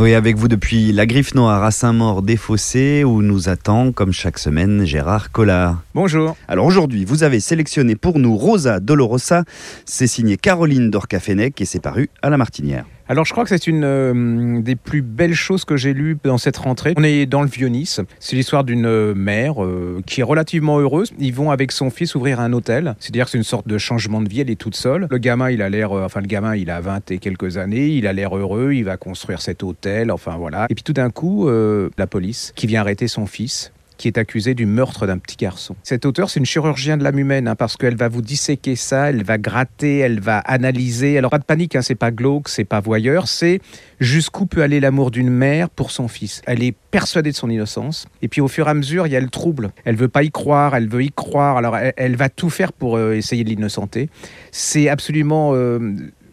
Oui, avec vous depuis la Griffe Noire à Saint-Maur des Fossés où nous attend, comme chaque semaine, Gérard Collard. Bonjour. Alors aujourd'hui, vous avez sélectionné pour nous Rosa Dolorosa. C'est signé Caroline Dorcafenec et c'est paru à la Martinière. Alors je crois que c'est une euh, des plus belles choses que j'ai lues dans cette rentrée. On est dans le Vieux-Nice. C'est l'histoire d'une euh, mère euh, qui est relativement heureuse. Ils vont avec son fils ouvrir un hôtel. C'est-à-dire que c'est une sorte de changement de vie. Elle est toute seule. Le gamin, il a l'air, enfin le gamin, il a 20 et quelques années. Il a l'air heureux. Il va construire cet hôtel. Enfin voilà. Et puis tout d'un coup, la police qui vient arrêter son fils qui est accusée du meurtre d'un petit garçon. Cette auteur, c'est une chirurgien de l'âme humaine, hein, parce qu'elle va vous disséquer ça, elle va gratter, elle va analyser. Alors pas de panique, hein, c'est pas glauque, c'est pas voyeur, c'est jusqu'où peut aller l'amour d'une mère pour son fils. Elle est persuadée de son innocence, et puis au fur et à mesure, il y a le trouble. Elle veut pas y croire, elle veut y croire, alors elle, va tout faire pour euh, essayer de l'innocenter. C'est absolument euh,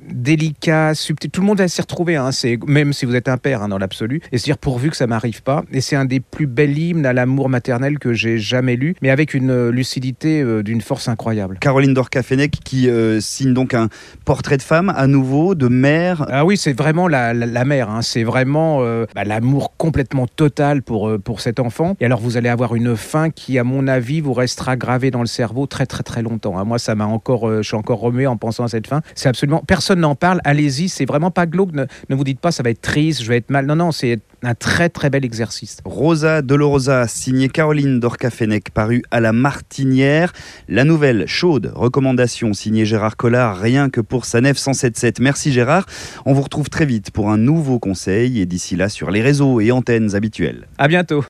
délicat, subtil. Tout le monde va s'y retrouver, hein. même si vous êtes un père hein, dans l'absolu. Et se dire pourvu que ça m'arrive pas. Et c'est un des plus bels hymnes à l'amour maternel que j'ai jamais lu, mais avec une euh, lucidité euh, d'une force incroyable. Caroline Dorcafenec qui euh, signe donc un portrait de femme à nouveau, de mère. Ah oui, c'est vraiment la, la, mère. Hein. C'est vraiment bah, l'amour complètement total pour, pour cet enfant. Et alors vous allez avoir une fin qui, à mon avis, vous restera gravée dans le cerveau très très très longtemps. Moi, ça m'a encore, je suis encore remué en pensant à cette fin. C'est absolument personne n'en parle, allez-y, c'est vraiment pas glauque. Ne, vous dites pas ça va être triste, je vais être mal. Non, non, c'est un très très bel exercice. Rosa Dolorosa, signée Caroline Dorcafenec, paru à la Martinière. La nouvelle chaude recommandation signée Gérard Collard, rien que pour sa nef 177. Merci Gérard. On vous retrouve très vite pour un nouveau conseil et d'ici là sur les réseaux et antennes habituels. À bientôt.